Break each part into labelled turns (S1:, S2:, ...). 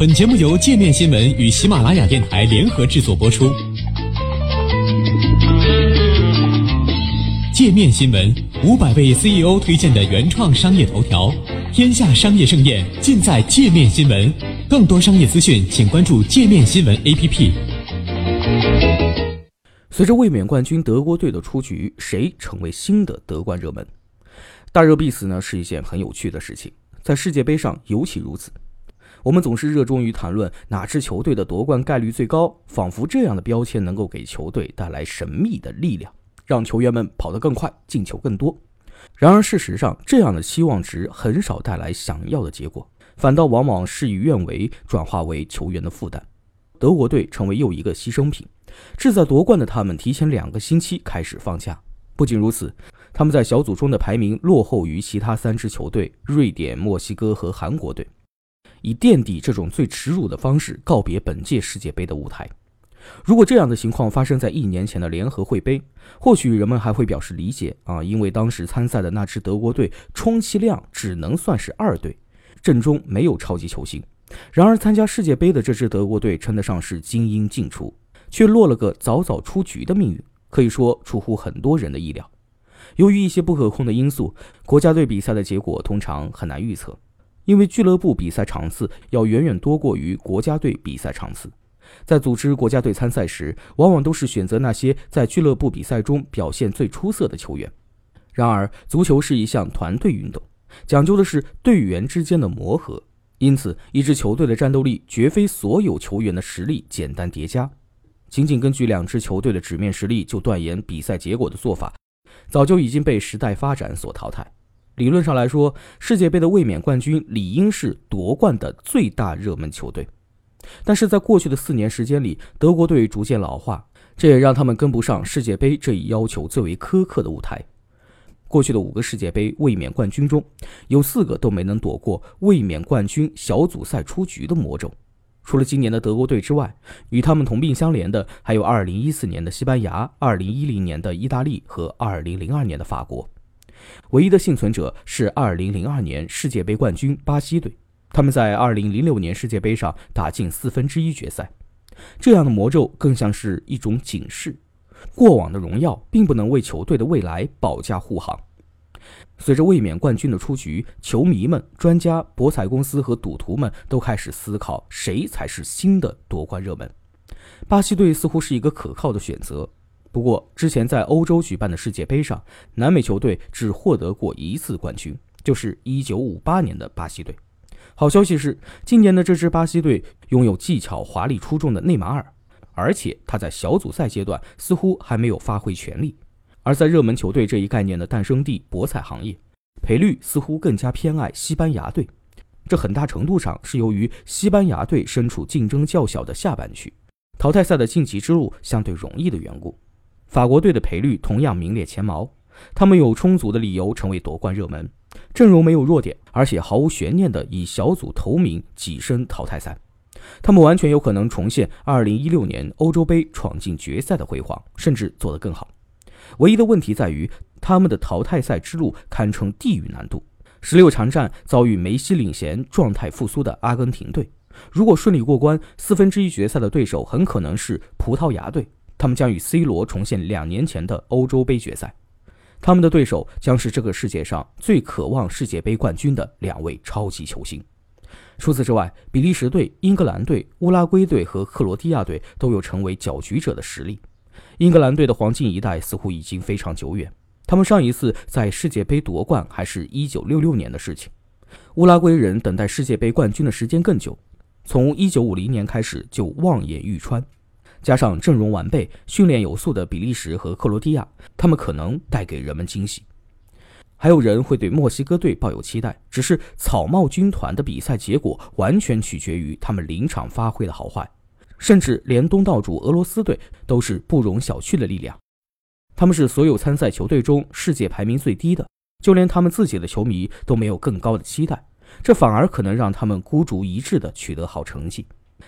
S1: 本节目由界面新闻与喜马拉雅电台联合制作播出。界面新闻五百位 CEO 推荐的原创商业头条，天下商业盛宴尽在界面新闻。更多商业资讯，请关注界面新闻 APP。
S2: 随着卫冕冠军德国队的出局，谁成为新的德冠热门？大热必死呢，是一件很有趣的事情，在世界杯上尤其如此。我们总是热衷于谈论哪支球队的夺冠概率最高，仿佛这样的标签能够给球队带来神秘的力量，让球员们跑得更快，进球更多。然而，事实上，这样的期望值很少带来想要的结果，反倒往往事与愿违，转化为球员的负担。德国队成为又一个牺牲品，志在夺冠的他们提前两个星期开始放假。不仅如此，他们在小组中的排名落后于其他三支球队——瑞典、墨西哥和韩国队。以垫底这种最耻辱的方式告别本届世界杯的舞台。如果这样的情况发生在一年前的联合会杯，或许人们还会表示理解啊，因为当时参赛的那支德国队充其量只能算是二队，阵中没有超级球星。然而参加世界杯的这支德国队称得上是精英尽出，却落了个早早出局的命运，可以说出乎很多人的意料。由于一些不可控的因素，国家队比赛的结果通常很难预测。因为俱乐部比赛场次要远远多过于国家队比赛场次，在组织国家队参赛时，往往都是选择那些在俱乐部比赛中表现最出色的球员。然而，足球是一项团队运动，讲究的是队员之间的磨合，因此，一支球队的战斗力绝非所有球员的实力简单叠加。仅仅根据两支球队的纸面实力就断言比赛结果的做法，早就已经被时代发展所淘汰。理论上来说，世界杯的卫冕冠军理应是夺冠的最大热门球队，但是在过去的四年时间里，德国队逐渐老化，这也让他们跟不上世界杯这一要求最为苛刻的舞台。过去的五个世界杯卫冕冠军中，有四个都没能躲过卫冕冠军小组赛出局的魔咒。除了今年的德国队之外，与他们同病相怜的还有2014年的西班牙、2010年的意大利和2002年的法国。唯一的幸存者是2002年世界杯冠军巴西队，他们在2006年世界杯上打进四分之一决赛。这样的魔咒更像是一种警示：过往的荣耀并不能为球队的未来保驾护航。随着卫冕冠军的出局，球迷们、专家、博彩公司和赌徒们都开始思考谁才是新的夺冠热门。巴西队似乎是一个可靠的选择。不过，之前在欧洲举办的世界杯上，南美球队只获得过一次冠军，就是1958年的巴西队。好消息是，今年的这支巴西队拥有技巧华丽出众的内马尔，而且他在小组赛阶段似乎还没有发挥全力。而在热门球队这一概念的诞生地博彩行业，赔率似乎更加偏爱西班牙队。这很大程度上是由于西班牙队身处竞争较小的下半区，淘汰赛的晋级之路相对容易的缘故。法国队的赔率同样名列前茅，他们有充足的理由成为夺冠热门，阵容没有弱点，而且毫无悬念地以小组头名跻身淘汰赛。他们完全有可能重现2016年欧洲杯闯进决赛的辉煌，甚至做得更好。唯一的问题在于，他们的淘汰赛之路堪称地狱难度。十六强战遭遇梅西领衔、状态复苏的阿根廷队，如果顺利过关，四分之一决赛的对手很可能是葡萄牙队。他们将与 C 罗重现两年前的欧洲杯决赛，他们的对手将是这个世界上最渴望世界杯冠军的两位超级球星。除此之外，比利时队、英格兰队、乌拉圭队和克罗地亚队都有成为搅局者的实力。英格兰队的黄金一代似乎已经非常久远，他们上一次在世界杯夺冠还是一九六六年的事情。乌拉圭人等待世界杯冠军的时间更久，从一九五零年开始就望眼欲穿。加上阵容完备、训练有素的比利时和克罗地亚，他们可能带给人们惊喜。还有人会对墨西哥队抱有期待，只是草帽军团的比赛结果完全取决于他们临场发挥的好坏，甚至连东道主俄罗斯队都是不容小觑的力量。他们是所有参赛球队中世界排名最低的，就连他们自己的球迷都没有更高的期待，这反而可能让他们孤注一掷地取得好成绩。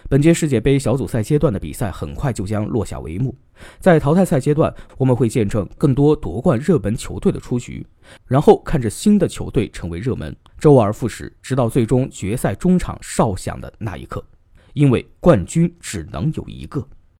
S2: 本届世界杯小组赛阶段的比赛很快就将落下帷幕，在淘汰赛阶段，我们会见证更多夺冠热门球队的出局，然后看着新的球队成为热门，周而复始，直到最终决赛中场哨响的那一刻。因为冠军只能有一个。